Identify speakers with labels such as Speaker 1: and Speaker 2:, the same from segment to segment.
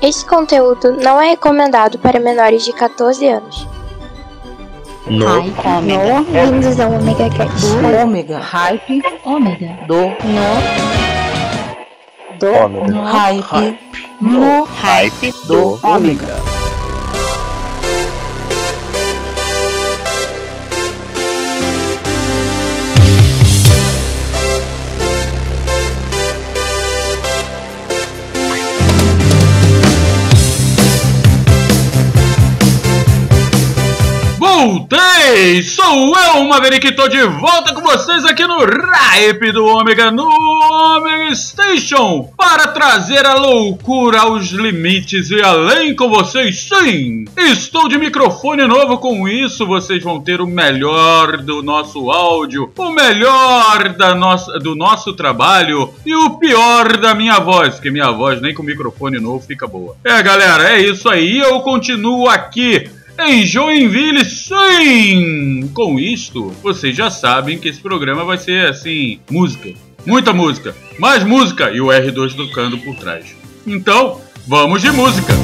Speaker 1: Este conteúdo não é recomendado para menores de 14 anos.
Speaker 2: No.
Speaker 3: Hype. Ômega.
Speaker 1: Bem-vindos ao Omega Cast.
Speaker 3: Do ômega. Hype. Ômega. Do. No. Do.
Speaker 2: Ômega.
Speaker 3: Hype. No.
Speaker 2: Hype do
Speaker 3: ômega.
Speaker 4: Voltei! Sou eu, Maverick, tô de volta com vocês aqui no Hype do Ômega, no Omega Station, para trazer a loucura aos limites e além com vocês, sim! Estou de microfone novo, com isso vocês vão ter o melhor do nosso áudio, o melhor da nossa, do nosso trabalho e o pior da minha voz, porque minha voz nem com microfone novo fica boa. É, galera, é isso aí, eu continuo aqui em Joinville, sim! Com isto, vocês já sabem que esse programa vai ser assim: música, muita música, mais música e o R2 tocando por trás. Então, vamos de música!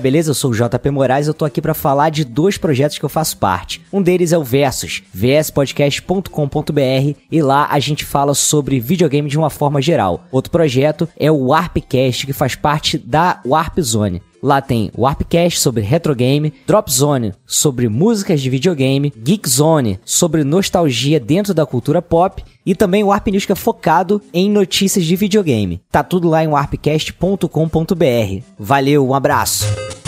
Speaker 5: Vai, beleza? Eu sou o JP Moraes e eu tô aqui para falar de dois projetos que eu faço parte. Um deles é o Versus, vspodcast.com.br, e lá a gente fala sobre videogame de uma forma geral. Outro projeto é o Warpcast, que faz parte da Warp Zone. Lá tem Warpcast sobre retrogame, Drop Zone sobre músicas de videogame, Geek Zone sobre nostalgia dentro da cultura pop e também o Warp News que é focado em notícias de videogame. Tá tudo lá em warpcast.com.br. Valeu, um abraço!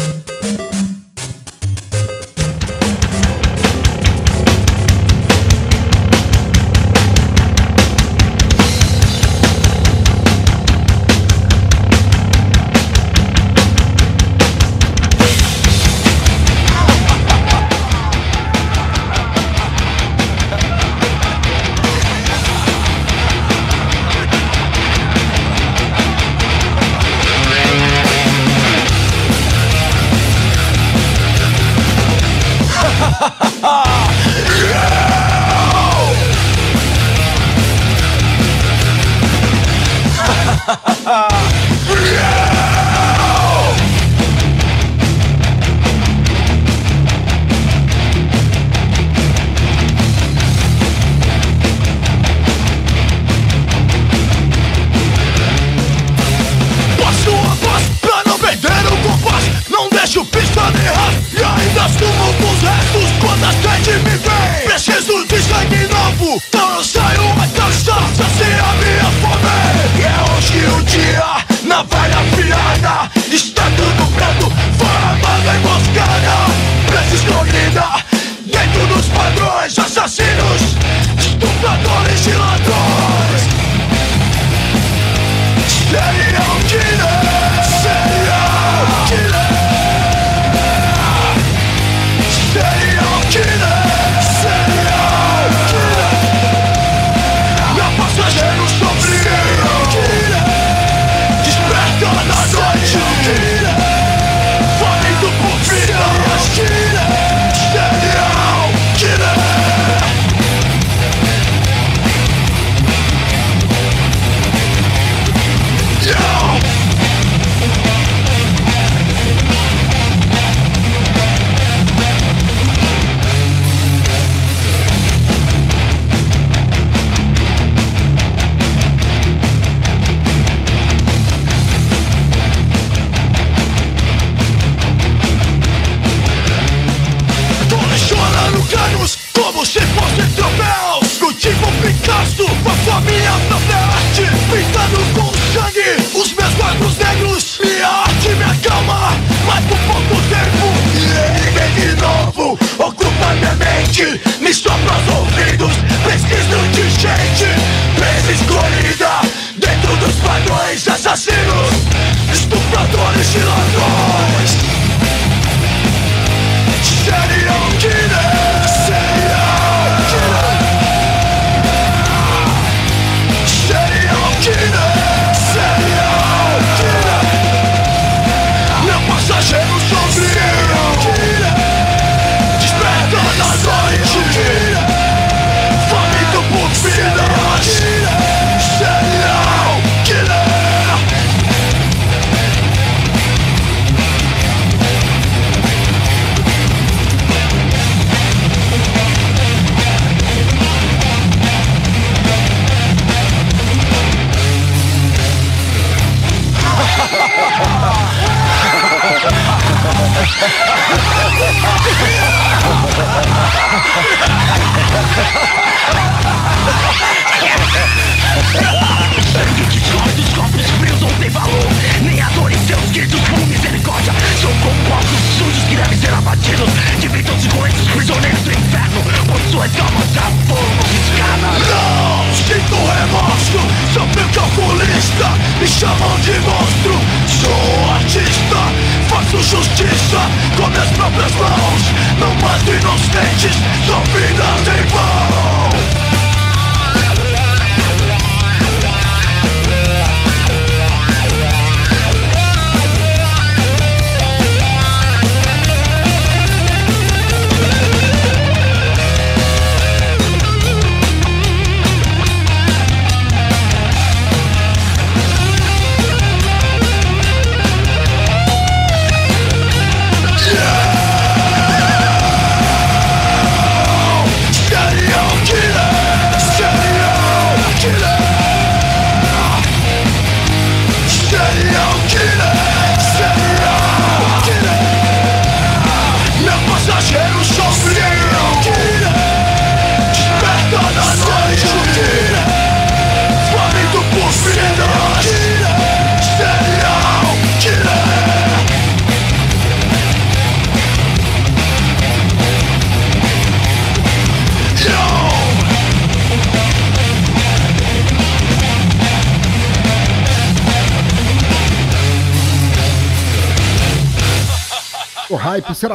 Speaker 6: vengeance.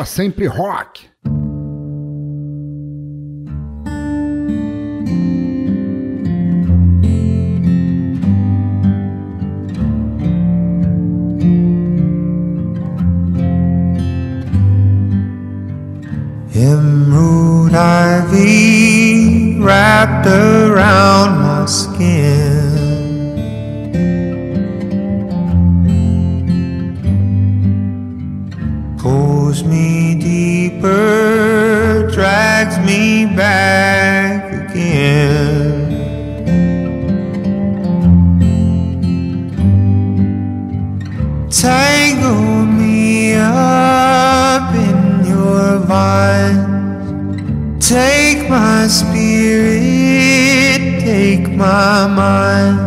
Speaker 6: sempre rock.
Speaker 7: Emerald ivy wrapped around my skin. Take my spirit, take my mind.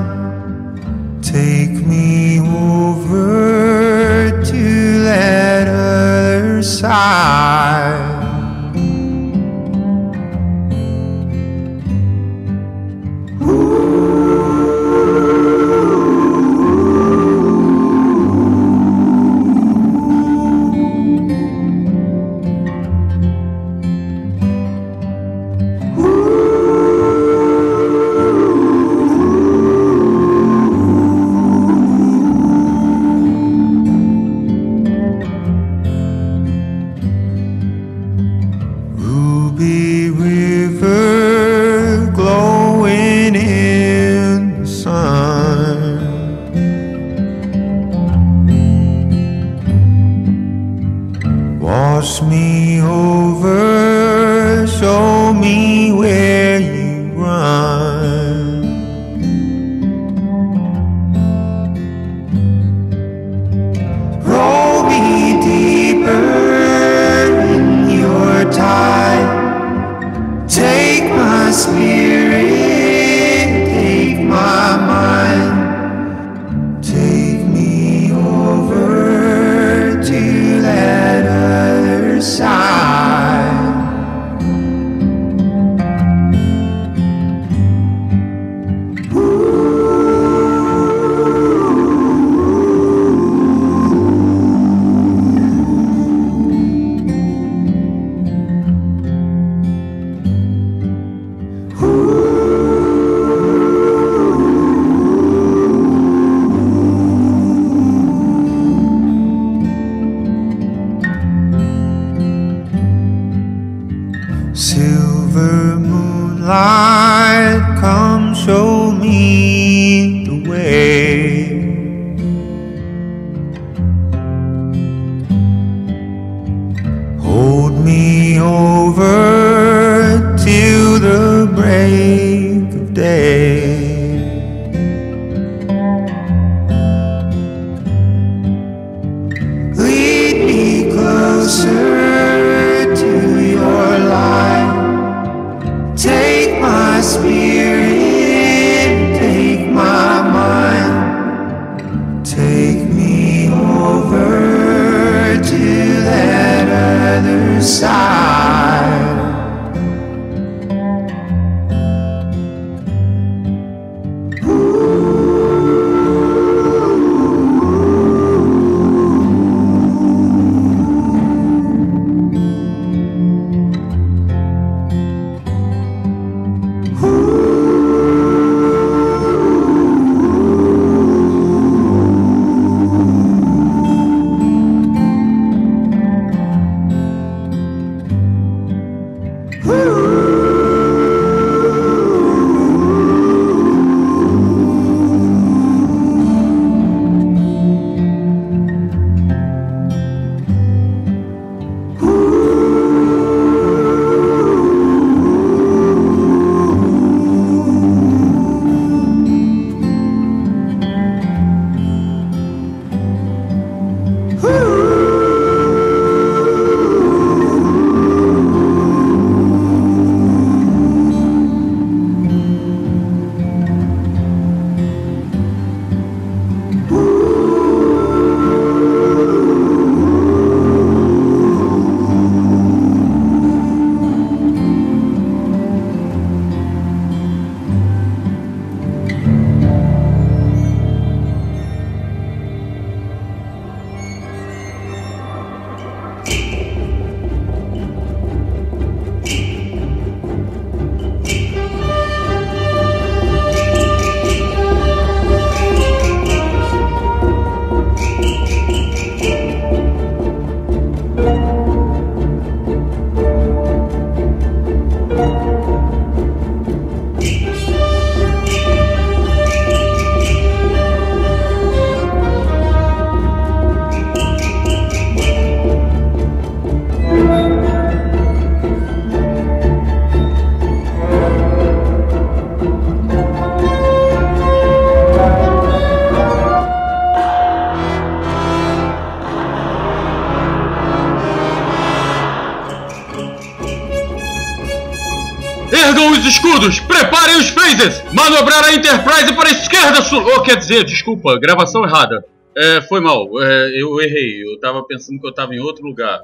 Speaker 4: Manobrar a Enterprise para a esquerda, sul... Oh, quer dizer, desculpa, gravação errada. É, foi mal, é, eu errei, eu tava pensando que eu tava em outro lugar.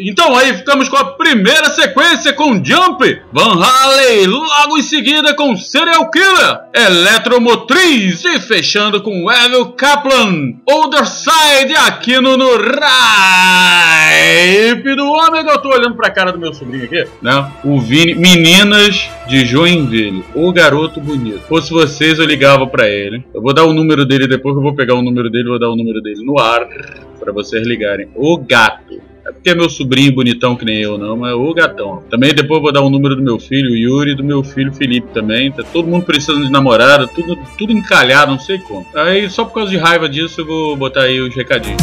Speaker 4: Então aí ficamos com a primeira sequência com Jump, Van Halen, logo em seguida com Serial Killer, Eletromotriz e fechando com Evil Kaplan, Other Side aqui no, no Ripe do Ômega. Eu tô olhando pra cara do meu sobrinho aqui, né? O Vini, meninas de Joinville, o garoto bonito. Fosse vocês, eu ligava pra ele. Eu vou dar o número dele depois que eu vou pegar o número dele, vou dar o número dele no ar para vocês ligarem. O gato. É porque é meu sobrinho bonitão que nem eu, não, mas o gatão. Também depois vou dar o número do meu filho, o Yuri, e do meu filho Felipe também. Tá todo mundo precisando de namorada, tudo, tudo encalhado, não sei como. Aí só por causa de raiva disso eu vou botar aí os recadinhos.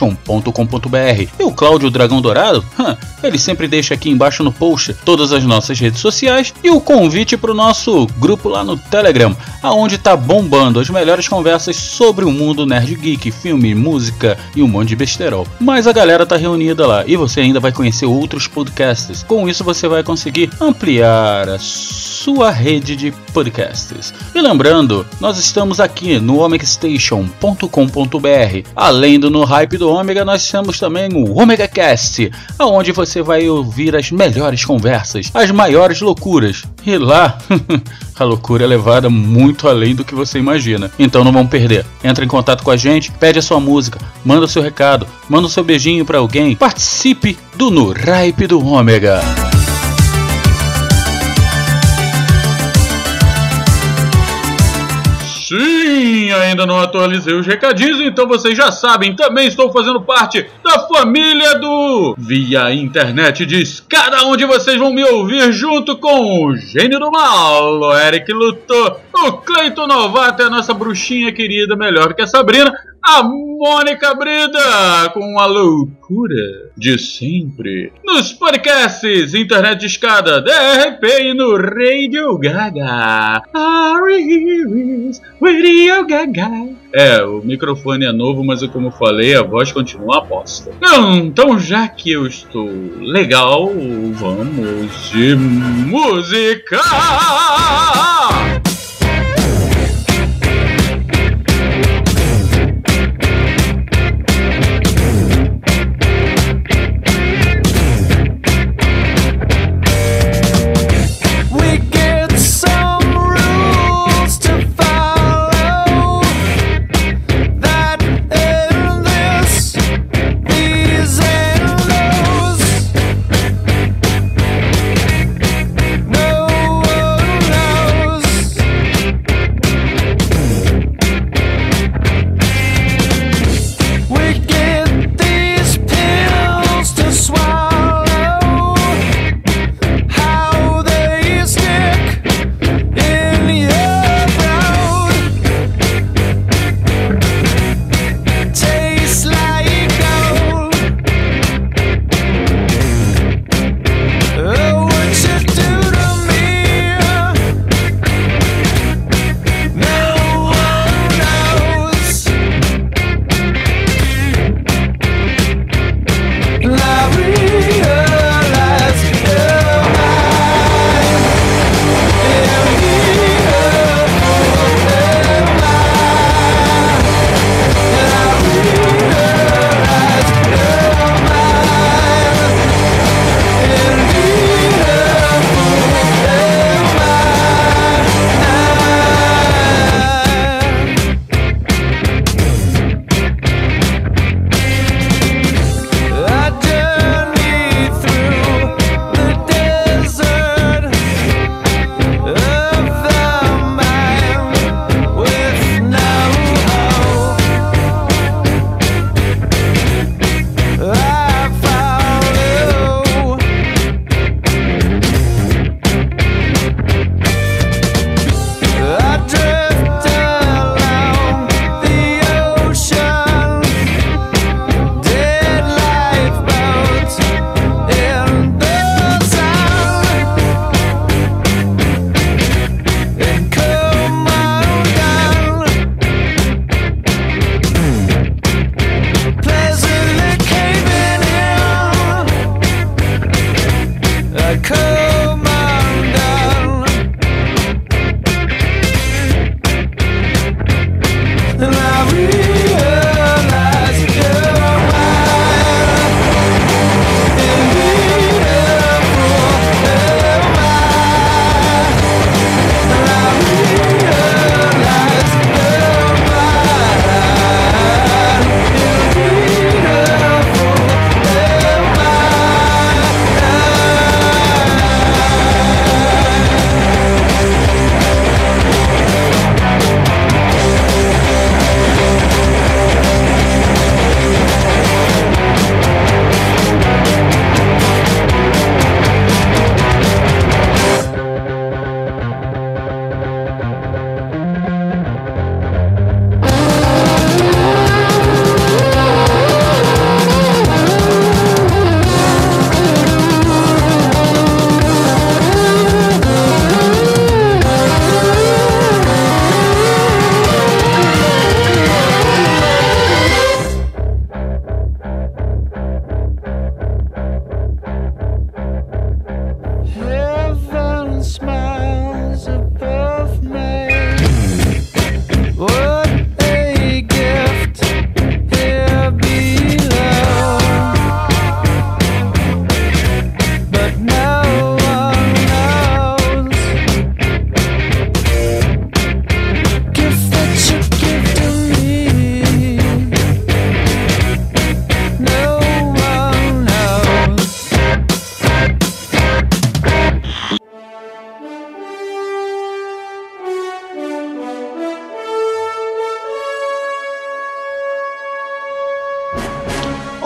Speaker 8: omegacast@omegastation.com.br. E o Cláudio Dragão Dourado, ele sempre deixa aqui embaixo no post todas as nossas redes sociais e o convite para o nosso grupo lá no Telegram, aonde tá bombando as melhores conversas sobre o mundo nerd geek, filme, música e um monte de besterol. Mas a galera tá reunida lá e você ainda vai conhecer outros podcasts. Com isso você vai conseguir ampliar a sua rede de podcasts. E lembrando, nós estamos aqui no omegastation.com.br. Além do No Hype do Ômega, nós temos também o Omega Cast, aonde você vai ouvir as melhores conversas, as maiores loucuras. E lá, a loucura é levada muito além do que você imagina. Então não vão perder. Entra em contato com a gente, pede a sua música, manda o seu recado, manda o seu beijinho para alguém. Participe do No Hype do Ômega.
Speaker 4: Ainda não atualizei os recadinhos, então vocês já sabem, também estou fazendo parte da família do Via Internet Diz, cada onde vocês vão me ouvir junto com o Gênio do Mal, o Eric Luthor, o Cleiton Novato e a nossa bruxinha querida, melhor que a Sabrina, a Mônica Brida, com a loucura de sempre. Nos podcasts Internet de Escada, DRP e no Radio Gaga. Radio Gaga. É, o microfone é novo, mas como falei, a voz continua aposta. Então, já que eu estou legal, vamos de música!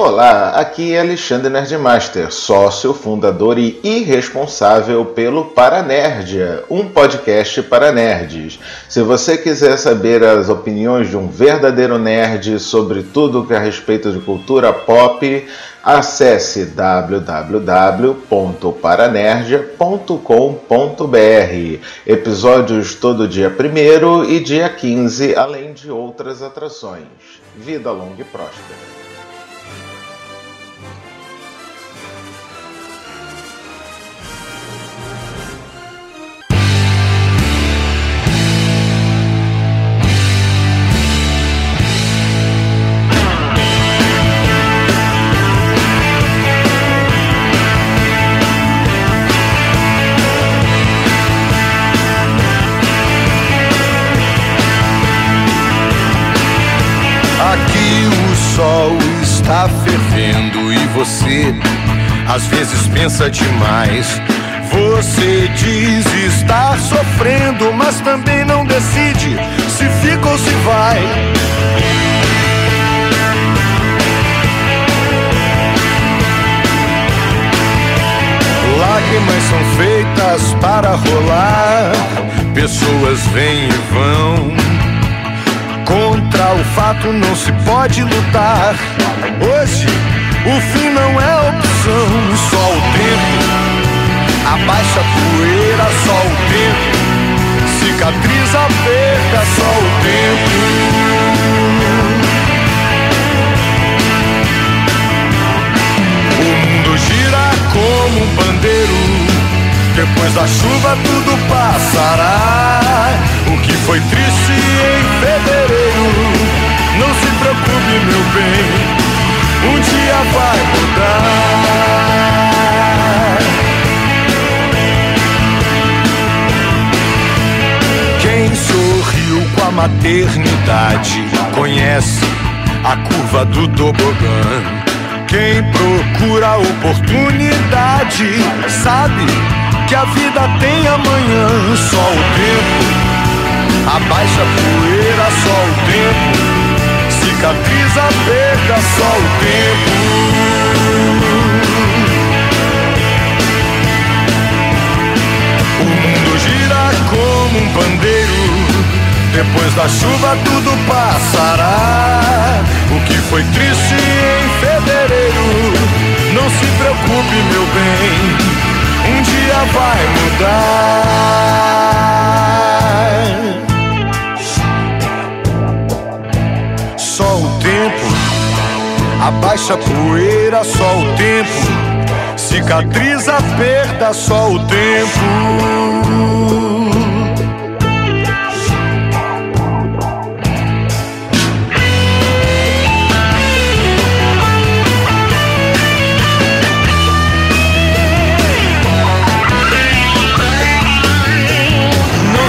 Speaker 9: Olá, aqui é Alexandre Nerdmaster, sócio, fundador e irresponsável pelo Paranerdia, um podcast para nerds. Se você quiser saber as opiniões de um verdadeiro nerd sobre tudo que é a respeito de cultura pop, acesse www.paranerdia.com.br. Episódios todo dia 1 e dia 15, além de outras atrações. Vida longa e próspera.
Speaker 10: Às vezes pensa demais. Você diz estar sofrendo, mas também não decide se fica ou se vai. Lágrimas são feitas para rolar, pessoas vêm e vão. Contra o fato não se pode lutar. Hoje o fim não é opção, só o tempo. Abaixa a poeira, só o tempo. Cicatriza a perda, só o tempo. O mundo gira como um pandeiro. Depois da chuva tudo passará. O que foi triste em fevereiro, não se preocupe, meu bem. Um dia vai mudar. Quem sorriu com a maternidade conhece a curva do tobogã. Quem procura oportunidade sabe que a vida tem amanhã. Só o tempo abaixa a poeira, só o tempo cicatriza a perda, só o tempo. O mundo gira como um pandeiro. Depois da chuva tudo passará. O que foi triste em fevereiro, não se preocupe, meu bem. Um dia vai mudar. Só o tempo abaixa a poeira, só o tempo cicatriza a perda, só o tempo. Não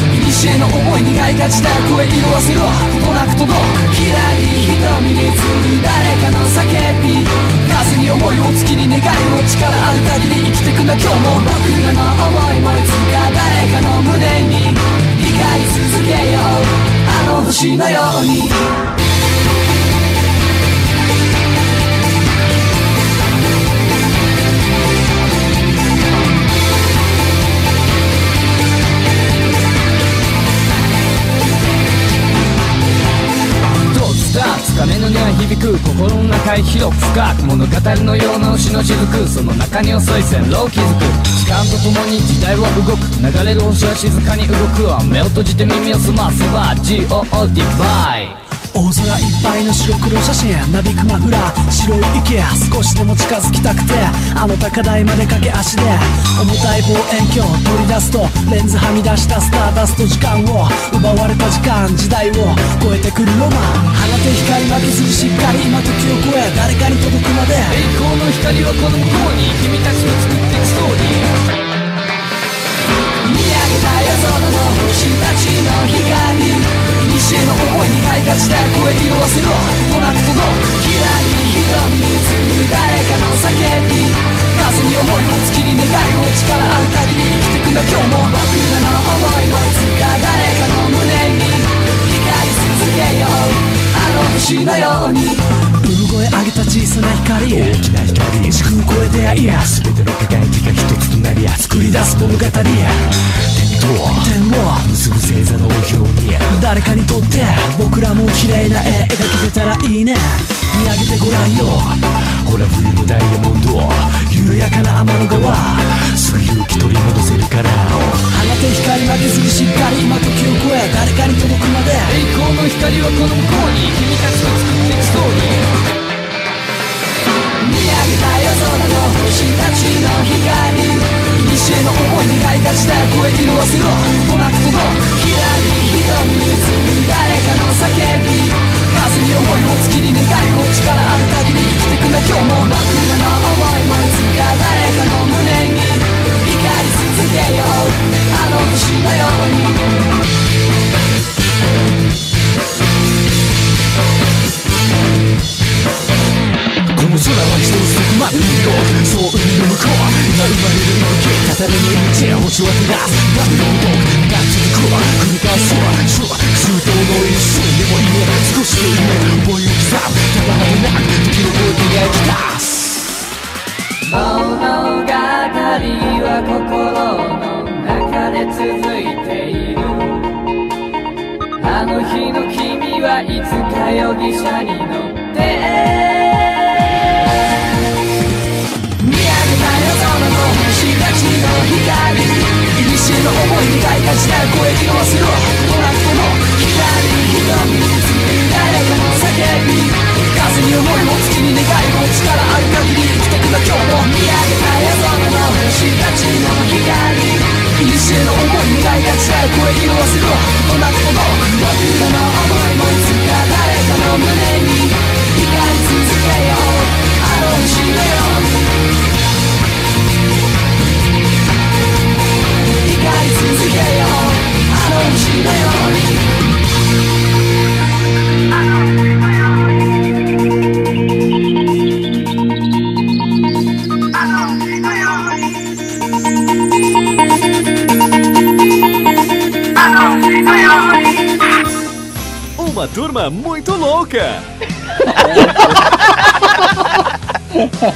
Speaker 11: 見上げた夜空の星たちの光古の思い苦いが自宅へ色あせろ。ことなく届く。きらり瞳に映る誰かの叫び。風に思いを月に願いを力ある限り生きてくんだ今日も僕らの思いもいつか誰かの胸に理解続けよう。あの星のように。
Speaker 12: 鐘の音は響く心の中へ広く深く物語のような牛の雫その中に遅い線路を築く時間とともに時代は動く流れる星は静かに動くわ目を閉じて耳を澄ませば GOD バイ大空いっぱいの白黒写真なびくマフラー白い池少しでも近づきたくてあの高台まで駆け足で重たい望遠鏡取り出すとレンズはみ出したスターダスト時間を奪われた時間時代を超えてくるロマン。放て光負けずにしっかり今時を超え誰かに届くまで。栄光の光はこの向こうに君たちの作っていくストーリー見上げた夜空の星たちの光。西の思いに開花して声色あせろとなくとのきらり瞳に映る誰かの叫び風に思いを月に願いを力ある限り生きてくんだ今日も僕らの思いもいつか誰かの胸に光り続けようあの星のように産声上げた小さな光大きな光時空超え出会いや全ての輝きが一つとなり作り出す物語点と点を結ぶ星座の表に誰かにとって僕らも綺麗な絵描けてたらいいね。見上げてごらんよ。ほら冬のダイヤモンド緩やかな天の川すぐ勇気取り戻せるから。放て光負けずにしっかり今時を超え誰かに届くまで。栄光の光はこの向こうに君たちの作っていくストーリー。見上げた夜空の星たちの光西への思いに開花した声色あせろとなくとのひらり瞳に映る誰かの叫び風に思いを月に願いを力ある限り生きてくんだ今日も僕らの思いもいつか誰かの胸に光り続けようあの星のように。この空は一つそこまで海よそう海の向こう今生まれる息語るの道星は照らす波の動くが続く繰り返すそう空洞の一瞬でもいい少しの夢思いを刻むただまでなく時を超えて描き出す物語は心の中で続いているあの日の君はいつか容疑者に乗ってや時代を超え色褪せろ同じもの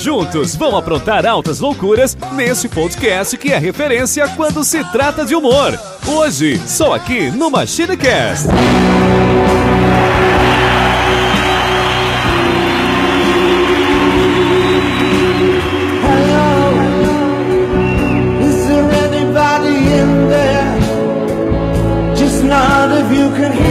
Speaker 13: Juntos vão aprontar altas loucuras nesse podcast que é referência quando se trata de humor. Hoje, só aqui no MachineCast.
Speaker 14: Is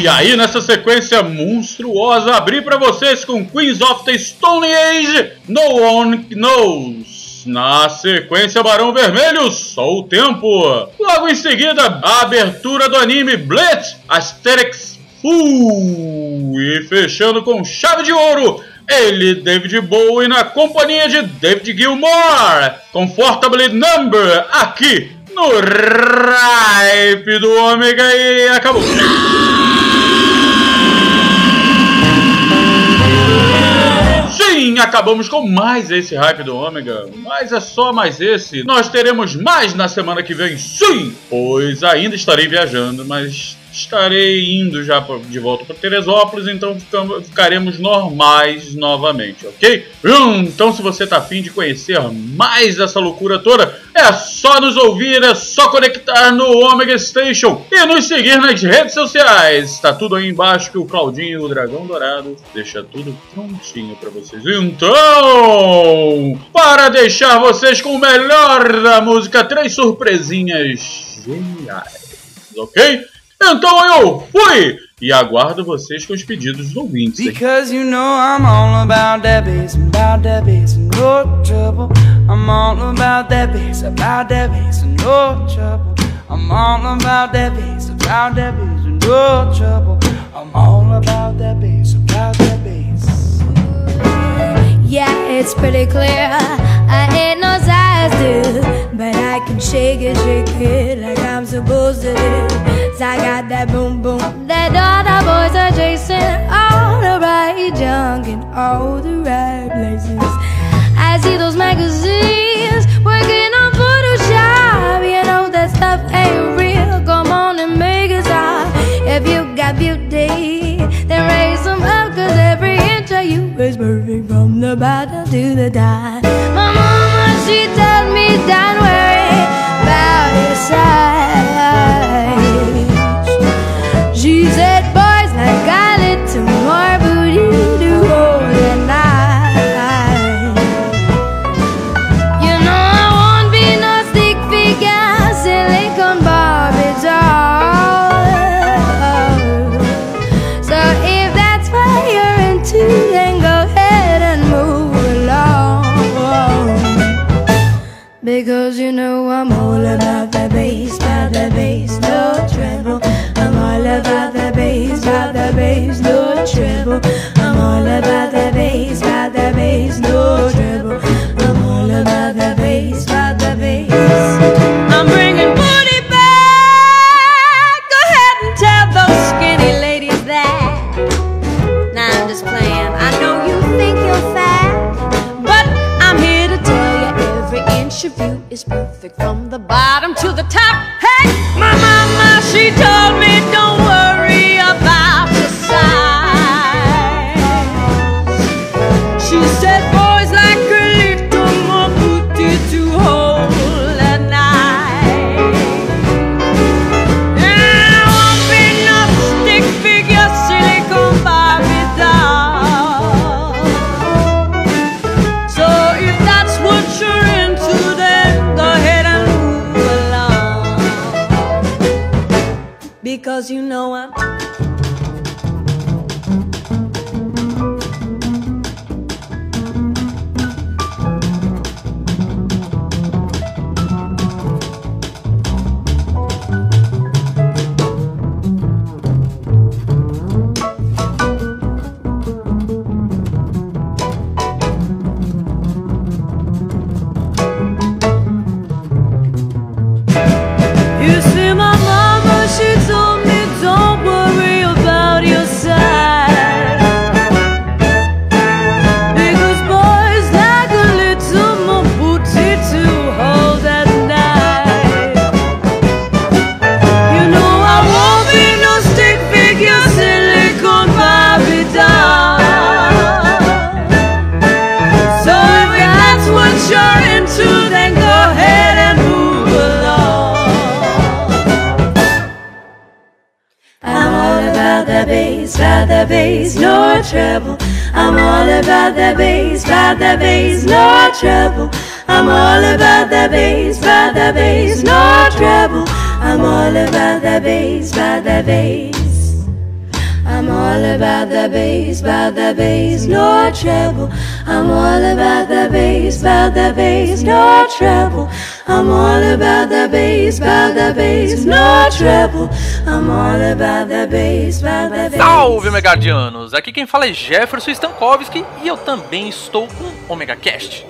Speaker 4: E aí, nessa sequência monstruosa, abri pra vocês com Queens of the Stone Age, No One Knows. Na sequência, Barão Vermelho, só o tempo. Logo em seguida, a abertura do anime Blitz, Asterix Full. E fechando com chave de ouro, ele, David Bowie, na companhia de David Gilmour. Comfortably Number, aqui no Ripe do Ômega e acabou. Sim, acabamos com mais esse hype do Ômega, mas é só mais esse. Nós teremos mais na semana que vem, sim! Pois ainda estarei viajando, mas estarei indo já de volta para Teresópolis, então ficaremos normais novamente, ok? Hum, então se você tá afim de conhecer mais essa loucura toda, é só nos ouvir, é só conectar no Omega Station e nos seguir nas redes sociais. Tá tudo aí embaixo que o Claudinho, o Dragão Dourado, deixa tudo prontinho para vocês. Então, para deixar vocês com o melhor da música, três surpresinhas geniais, ok? Então eu fui! E aguardo vocês com os pedidos dos ouvintes.
Speaker 15: Because you know I'm all about that bass, about that bass, no trouble. I'm all about that bass, about that bass, no trouble. I'm all about that bass, about that bass, no trouble. I'm all about that bass, about that bass.
Speaker 16: Yeah, it's pretty clear. I ain't no size two, but I can shake it, shake it like I'm supposed to do. I got that boom boom that all the boys are chasing. All the right junk in all the right places. I see those magazines working on Photoshop. You know that stuff ain't real. Come on and make it stop. If you got beauty, then raise them up. Cause every inch of you is perfect from the bottom to the top. My mama, she told me, don't worry about your size. Perfect from about that bass, no treble. I'm all about that bass, about that bass, no treble. I'm all about that bass, about that bass.
Speaker 17: Salve, Megadianos! Aqui quem fala é Jefferson Stankowski e eu também estou com Omega Cast.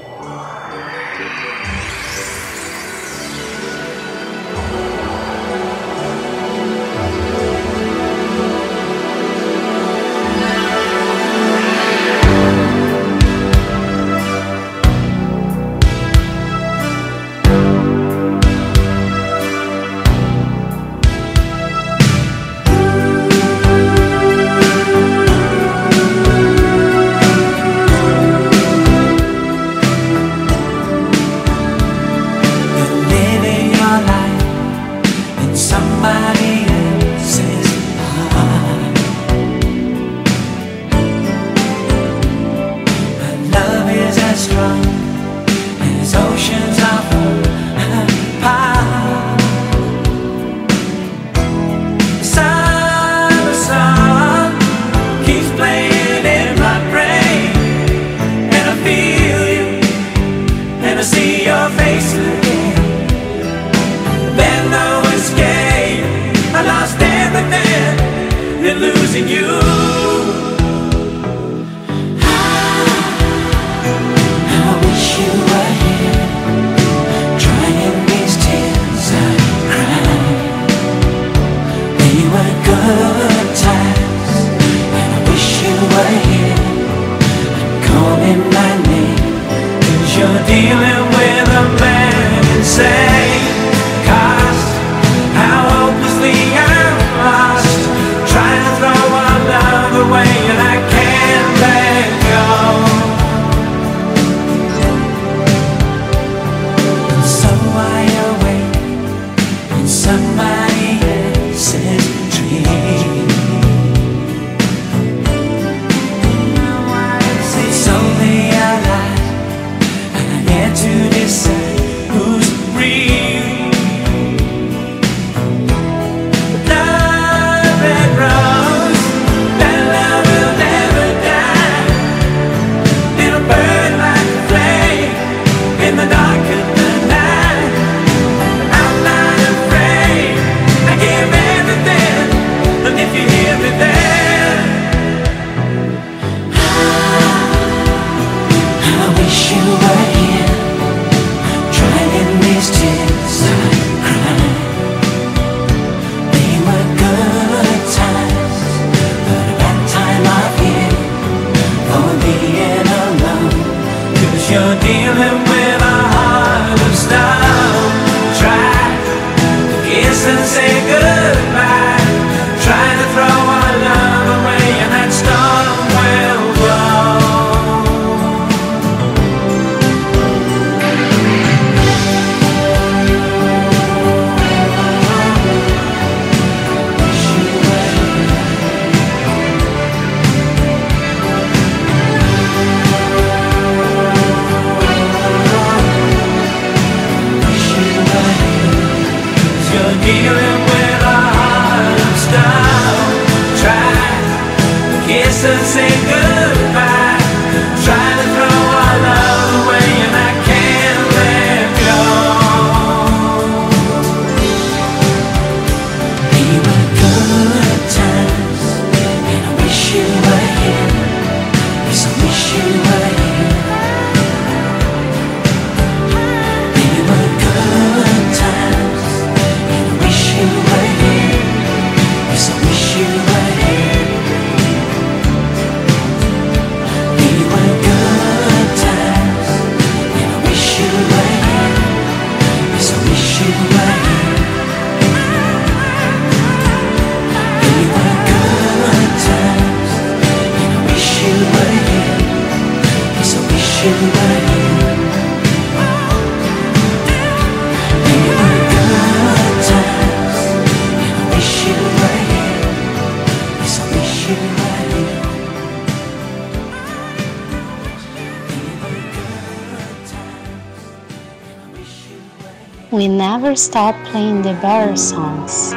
Speaker 14: never
Speaker 18: stop playing the bear songs.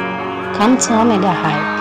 Speaker 18: Come to Omega
Speaker 14: High.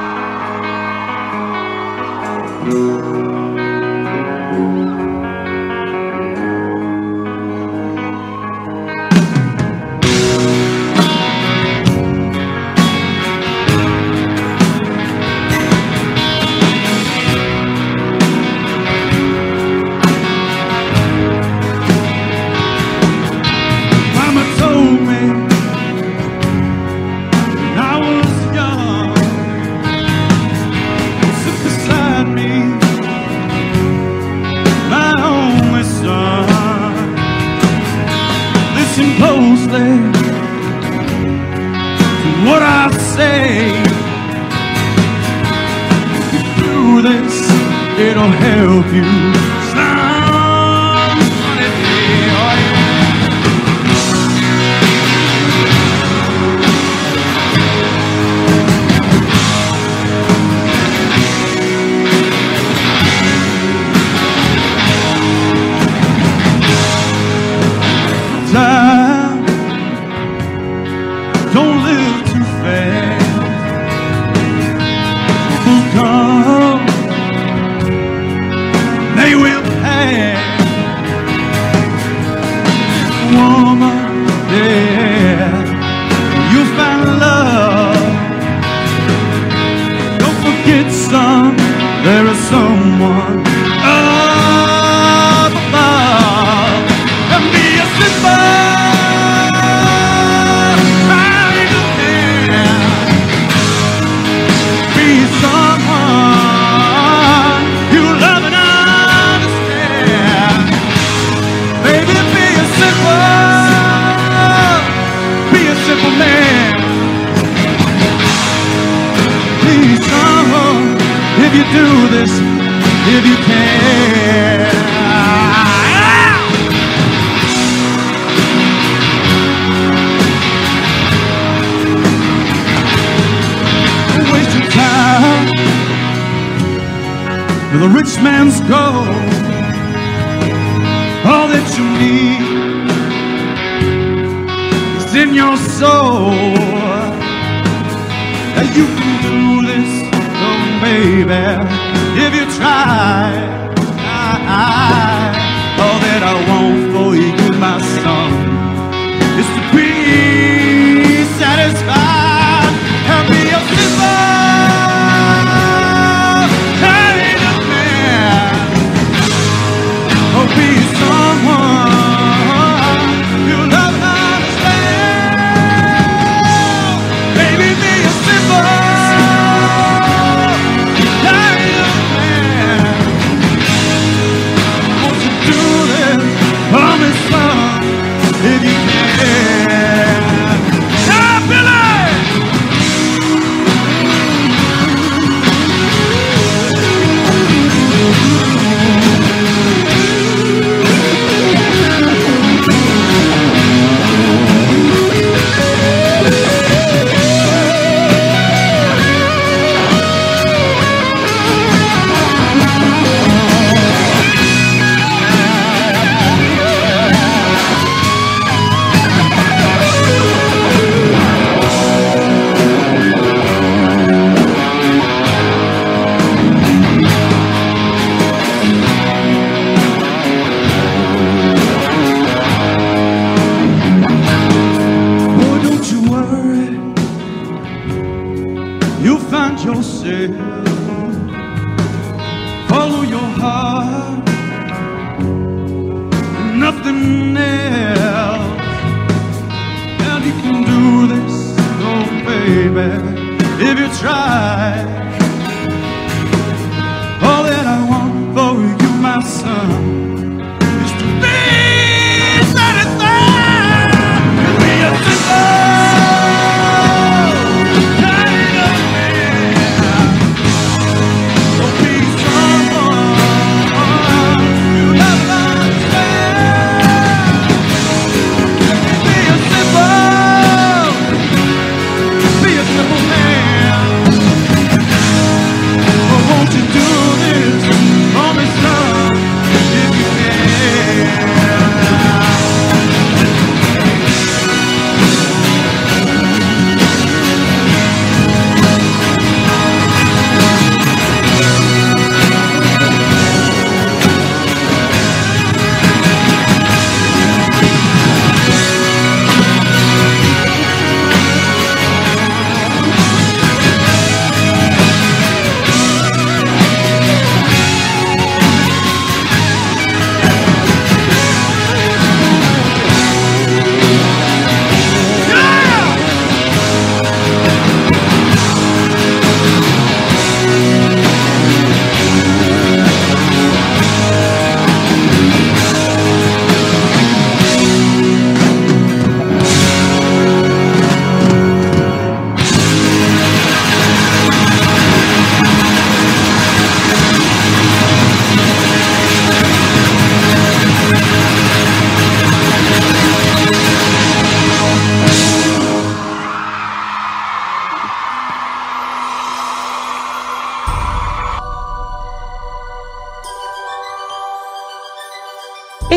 Speaker 14: of you.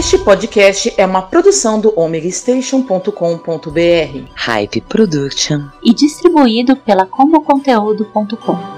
Speaker 3: Este podcast é uma produção do omegastation.com.br.
Speaker 2: Hype Production.
Speaker 19: E distribuído pela comoconteúdo.com.